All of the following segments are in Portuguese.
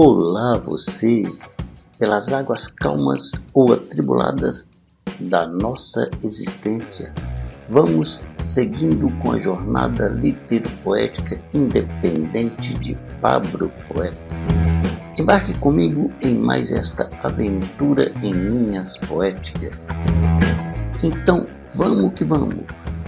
Olá você, pelas águas calmas ou atribuladas da nossa existência. Vamos seguindo com a jornada litero-poética independente de Pablo Poeta. Embarque comigo em mais esta aventura em linhas poéticas. Então, vamos que vamos,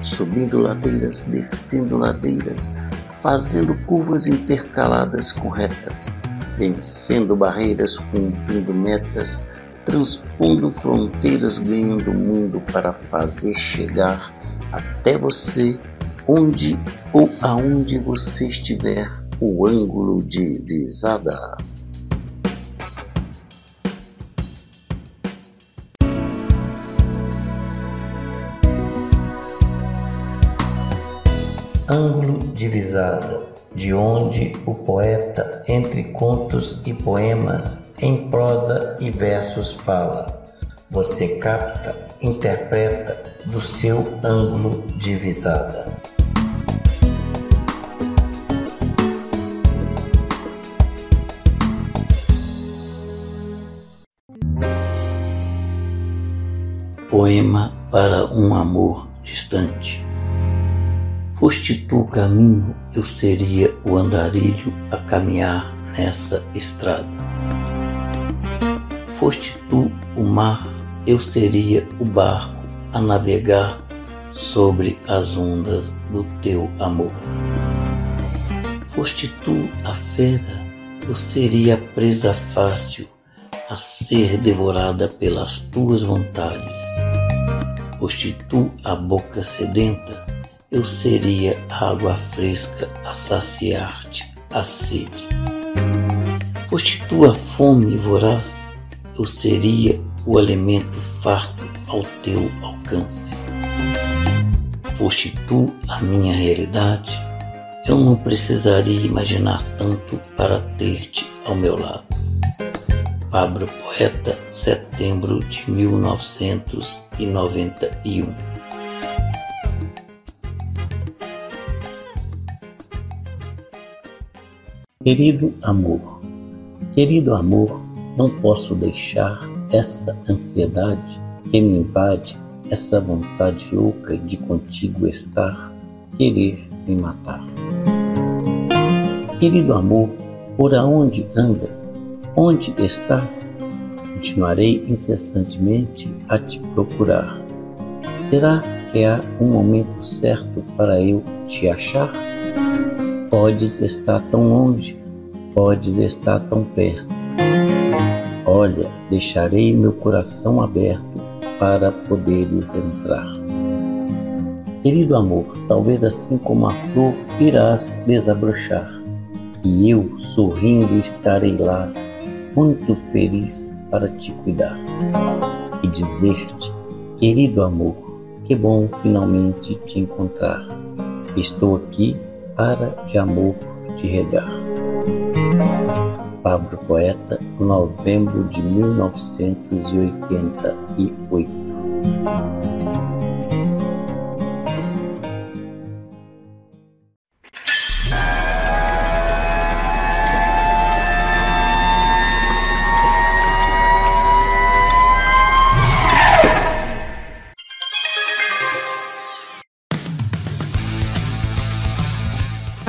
subindo ladeiras, descendo ladeiras, fazendo curvas intercaladas com retas, vencendo barreiras, cumprindo metas, transpondo fronteiras, ganhando mundo para fazer chegar até você, onde ou aonde você estiver, o ângulo de visada. Ângulo de visada, de onde o poeta, entre contos e poemas, em prosa e versos fala. Você capta, interpreta do seu ângulo de visada. Poema para um amor distante. Foste tu o caminho, eu seria o andarilho a caminhar nessa estrada. Foste tu o mar, eu seria o barco a navegar sobre as ondas do teu amor. Foste tu a fera, eu seria presa fácil a ser devorada pelas tuas vontades. Foste tu a boca sedenta, eu seria água fresca a saciar-te a sede. Foste tu a fome voraz, eu seria o alimento farto ao teu alcance. Foste tu a minha realidade, eu não precisaria imaginar tanto para ter-te ao meu lado. Pablo Poeta, setembro de 1991 Querido amor, querido amor, não posso deixar essa ansiedade que me invade, essa vontade louca de contigo estar, querer me matar. Querido amor, por aonde andas? Onde estás? Continuarei incessantemente a te procurar. Será que há um momento certo para eu te achar? Podes estar tão longe, podes estar tão perto. Olha, deixarei meu coração aberto para poderes entrar. Querido amor, talvez assim como a flor irás desabrochar, e eu, sorrindo, estarei lá, muito feliz para te cuidar e dizer-te, querido amor, que bom finalmente te encontrar. Estou aqui para de amor te regar. Pablo Poeta, novembro de 1988.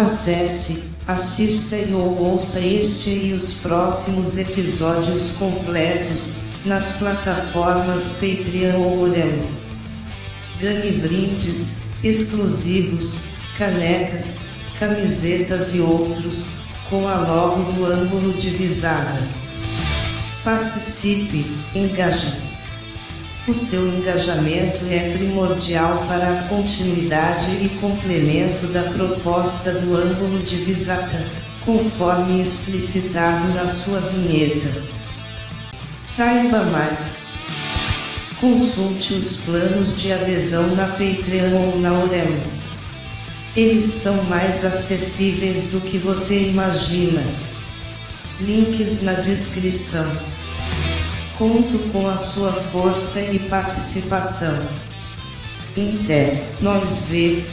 Acesse, assista e ou ouça este e os próximos episódios completos nas plataformas Patreon ou Orelo. Ganhe brindes exclusivos, canecas, camisetas e outros, com a logo do ângulo de visada. Participe, engaje. O seu engajamento é primordial para a continuidade e complemento da proposta do ângulo de visata, conforme explicitado na sua vinheta. Saiba mais. Consulte os planos de adesão na Patreon ou na Aurelo. Eles são mais acessíveis do que você imagina. Links na descrição. Conto com a sua força e participação. Inter, nós vê.